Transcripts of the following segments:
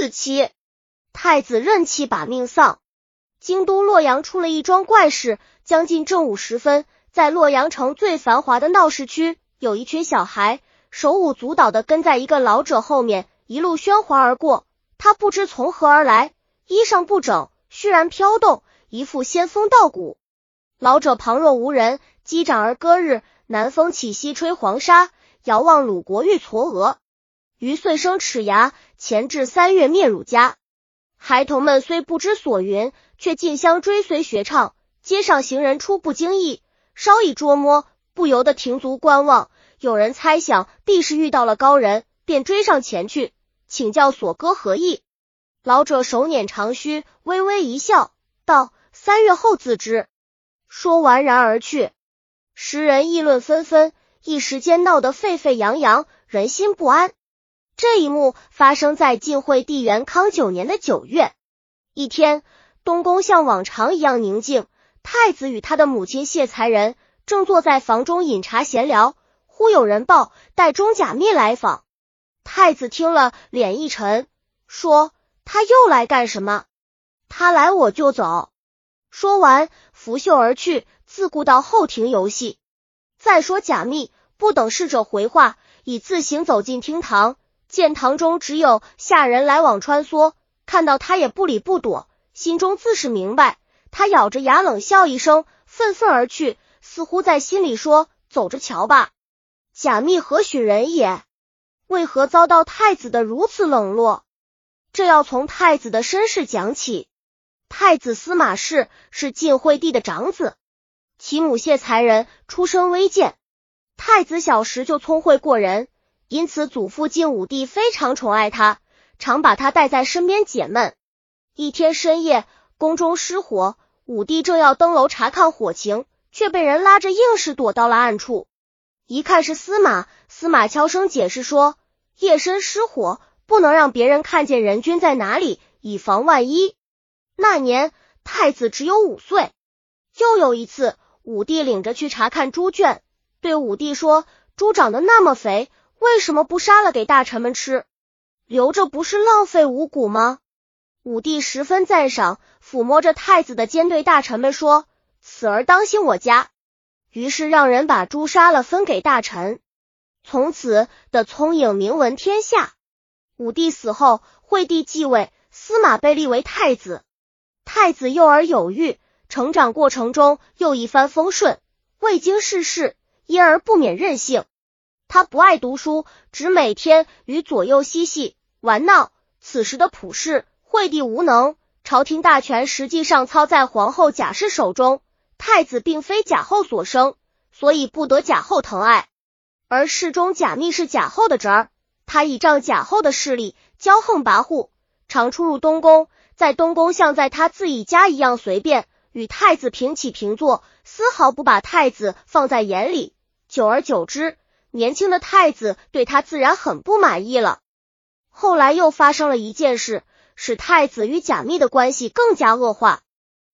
四期，太子任期把命丧。京都洛阳出了一桩怪事。将近正午时分，在洛阳城最繁华的闹市区，有一群小孩手舞足蹈的跟在一个老者后面，一路喧哗而过。他不知从何而来，衣裳不整，虚然飘动，一副仙风道骨。老者旁若无人，击掌而歌日，南风起，西吹黄沙，遥望鲁国玉嵯峨。余岁生齿牙，前至三月灭汝家。孩童们虽不知所云，却竞相追随学唱。街上行人初不经意，稍一捉摸，不由得停足观望。有人猜想必是遇到了高人，便追上前去请教所歌何意。老者手捻长须，微微一笑，道：“三月后自知。”说完然而去。时人议论纷纷，一时间闹得沸沸扬扬，人心不安。这一幕发生在晋惠帝元康九年的九月。一天，东宫像往常一样宁静。太子与他的母亲谢才人正坐在房中饮茶闲聊，忽有人报代中假密来访。太子听了，脸一沉，说：“他又来干什么？他来我就走。”说完，拂袖而去，自顾到后庭游戏。再说贾密不等侍者回话，已自行走进厅堂。见堂中只有下人来往穿梭，看到他也不理不躲，心中自是明白。他咬着牙冷笑一声，愤愤而去，似乎在心里说：“走着瞧吧。”贾密何许人也？为何遭到太子的如此冷落？这要从太子的身世讲起。太子司马氏是晋惠帝的长子，其母谢才人出身微贱，太子小时就聪慧过人。因此，祖父晋武帝非常宠爱他，常把他带在身边解闷。一天深夜，宫中失火，武帝正要登楼查看火情，却被人拉着硬是躲到了暗处。一看是司马，司马悄声解释说：夜深失火，不能让别人看见人君在哪里，以防万一。那年太子只有五岁。又有一次，武帝领着去查看猪圈，对武帝说：猪长得那么肥。为什么不杀了给大臣们吃，留着不是浪费五谷吗？武帝十分赞赏，抚摸着太子的肩，对大臣们说：“此儿当心我家。”于是让人把猪杀了，分给大臣。从此的聪颖名闻天下。武帝死后，惠帝继位，司马被立为太子。太子幼而有育，成长过程中又一帆风顺，未经世事，因而不免任性。他不爱读书，只每天与左右嬉戏玩闹。此时的普氏惠帝无能，朝廷大权实际上操在皇后贾氏手中。太子并非贾后所生，所以不得贾后疼爱。而侍中贾密是贾后的侄儿，他倚仗贾后的势力，骄横跋扈，常出入东宫，在东宫像在他自己家一样随便，与太子平起平坐，丝毫不把太子放在眼里。久而久之。年轻的太子对他自然很不满意了。后来又发生了一件事，使太子与贾密的关系更加恶化。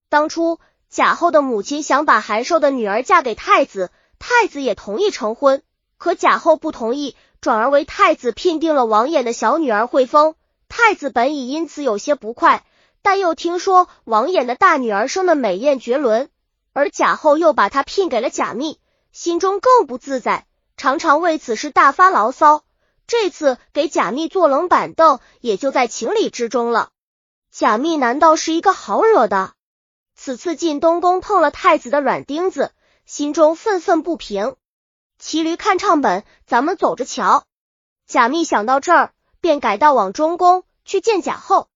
当初贾后的母亲想把韩寿的女儿嫁给太子，太子也同意成婚，可贾后不同意，转而为太子聘定了王衍的小女儿惠丰。太子本已因此有些不快，但又听说王衍的大女儿生的美艳绝伦，而贾后又把她聘给了贾密，心中更不自在。常常为此事大发牢骚，这次给贾密坐冷板凳，也就在情理之中了。贾密难道是一个好惹的？此次进东宫碰了太子的软钉子，心中愤愤不平。骑驴看唱本，咱们走着瞧。贾密想到这儿，便改道往中宫去见贾后。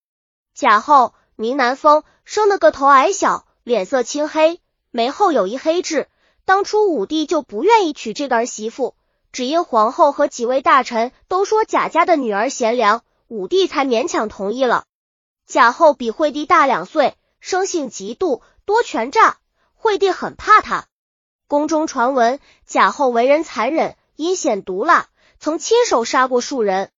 贾后名南风，生的个头矮小，脸色青黑，眉后有一黑痣。当初武帝就不愿意娶这个儿媳妇，只因皇后和几位大臣都说贾家的女儿贤良，武帝才勉强同意了。贾后比惠帝大两岁，生性嫉妒，多权诈，惠帝很怕她。宫中传闻贾后为人残忍，阴险毒辣，曾亲手杀过数人。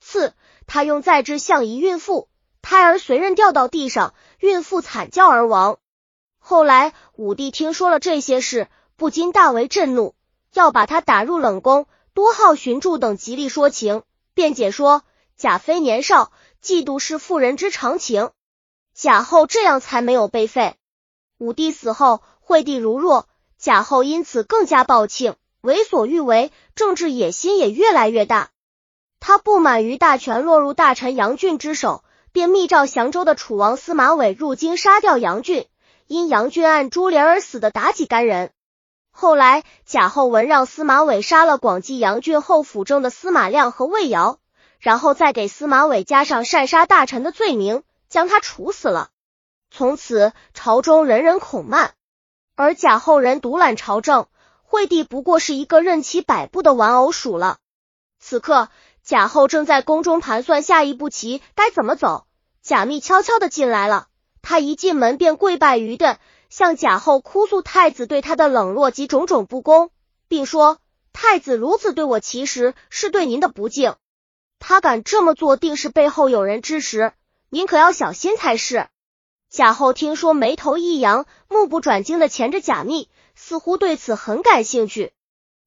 四，他用在治相仪孕妇，胎儿随刃掉到地上，孕妇惨叫而亡。后来武帝听说了这些事。不禁大为震怒，要把他打入冷宫，多号寻著等极力说情，辩解说贾妃年少，嫉妒是妇人之常情。贾后这样才没有被废。武帝死后，惠帝如弱，贾后因此更加暴庆，为所欲为，政治野心也越来越大。他不满于大权落入大臣杨俊之手，便密诏降州的楚王司马玮入京杀掉杨俊，因杨俊案株连而死的妲己干人。后来贾后闻让司马玮杀了广济杨郡后辅政的司马亮和魏瑶，然后再给司马玮加上擅杀大臣的罪名，将他处死了。从此朝中人人恐慢，而贾后人独揽朝政，惠帝不过是一个任其摆布的玩偶鼠了。此刻贾后正在宫中盘算下一步棋该怎么走，贾密悄悄的进来了。他一进门便跪拜于地，向贾后哭诉太子对他的冷落及种种不公，并说太子如此对我，其实是对您的不敬。他敢这么做，定是背后有人支持，您可要小心才是。贾后听说，眉头一扬，目不转睛的钳着贾密，似乎对此很感兴趣。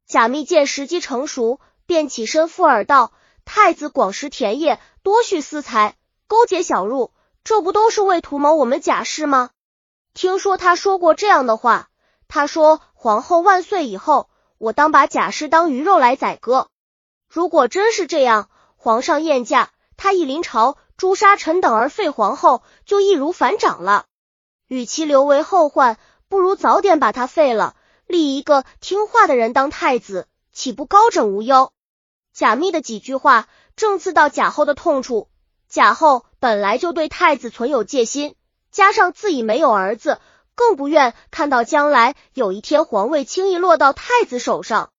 贾密见时机成熟，便起身附耳道：“太子广食田业，多蓄私财，勾结小入，这不都是为图谋我们贾氏吗？”听说他说过这样的话，他说：“皇后万岁以后，我当把贾氏当鱼肉来宰割。如果真是这样，皇上厌驾，他一临朝。”诛杀臣等而废皇后，就易如反掌了。与其留为后患，不如早点把他废了，立一个听话的人当太子，岂不高枕无忧？贾密的几句话正刺到贾后的痛处。贾后本来就对太子存有戒心，加上自己没有儿子，更不愿看到将来有一天皇位轻易落到太子手上。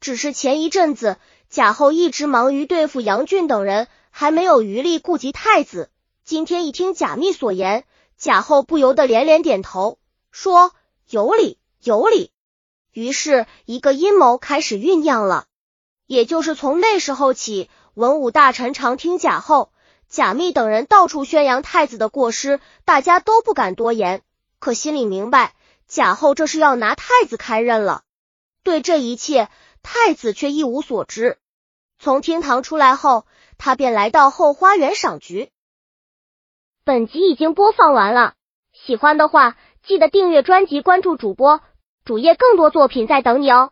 只是前一阵子，贾后一直忙于对付杨俊等人。还没有余力顾及太子。今天一听贾密所言，贾后不由得连连点头，说有理有理。于是，一个阴谋开始酝酿了。也就是从那时候起，文武大臣常听贾后、贾密等人到处宣扬太子的过失，大家都不敢多言，可心里明白，贾后这是要拿太子开刃了。对这一切，太子却一无所知。从厅堂出来后。他便来到后花园赏菊。本集已经播放完了，喜欢的话记得订阅专辑，关注主播，主页更多作品在等你哦。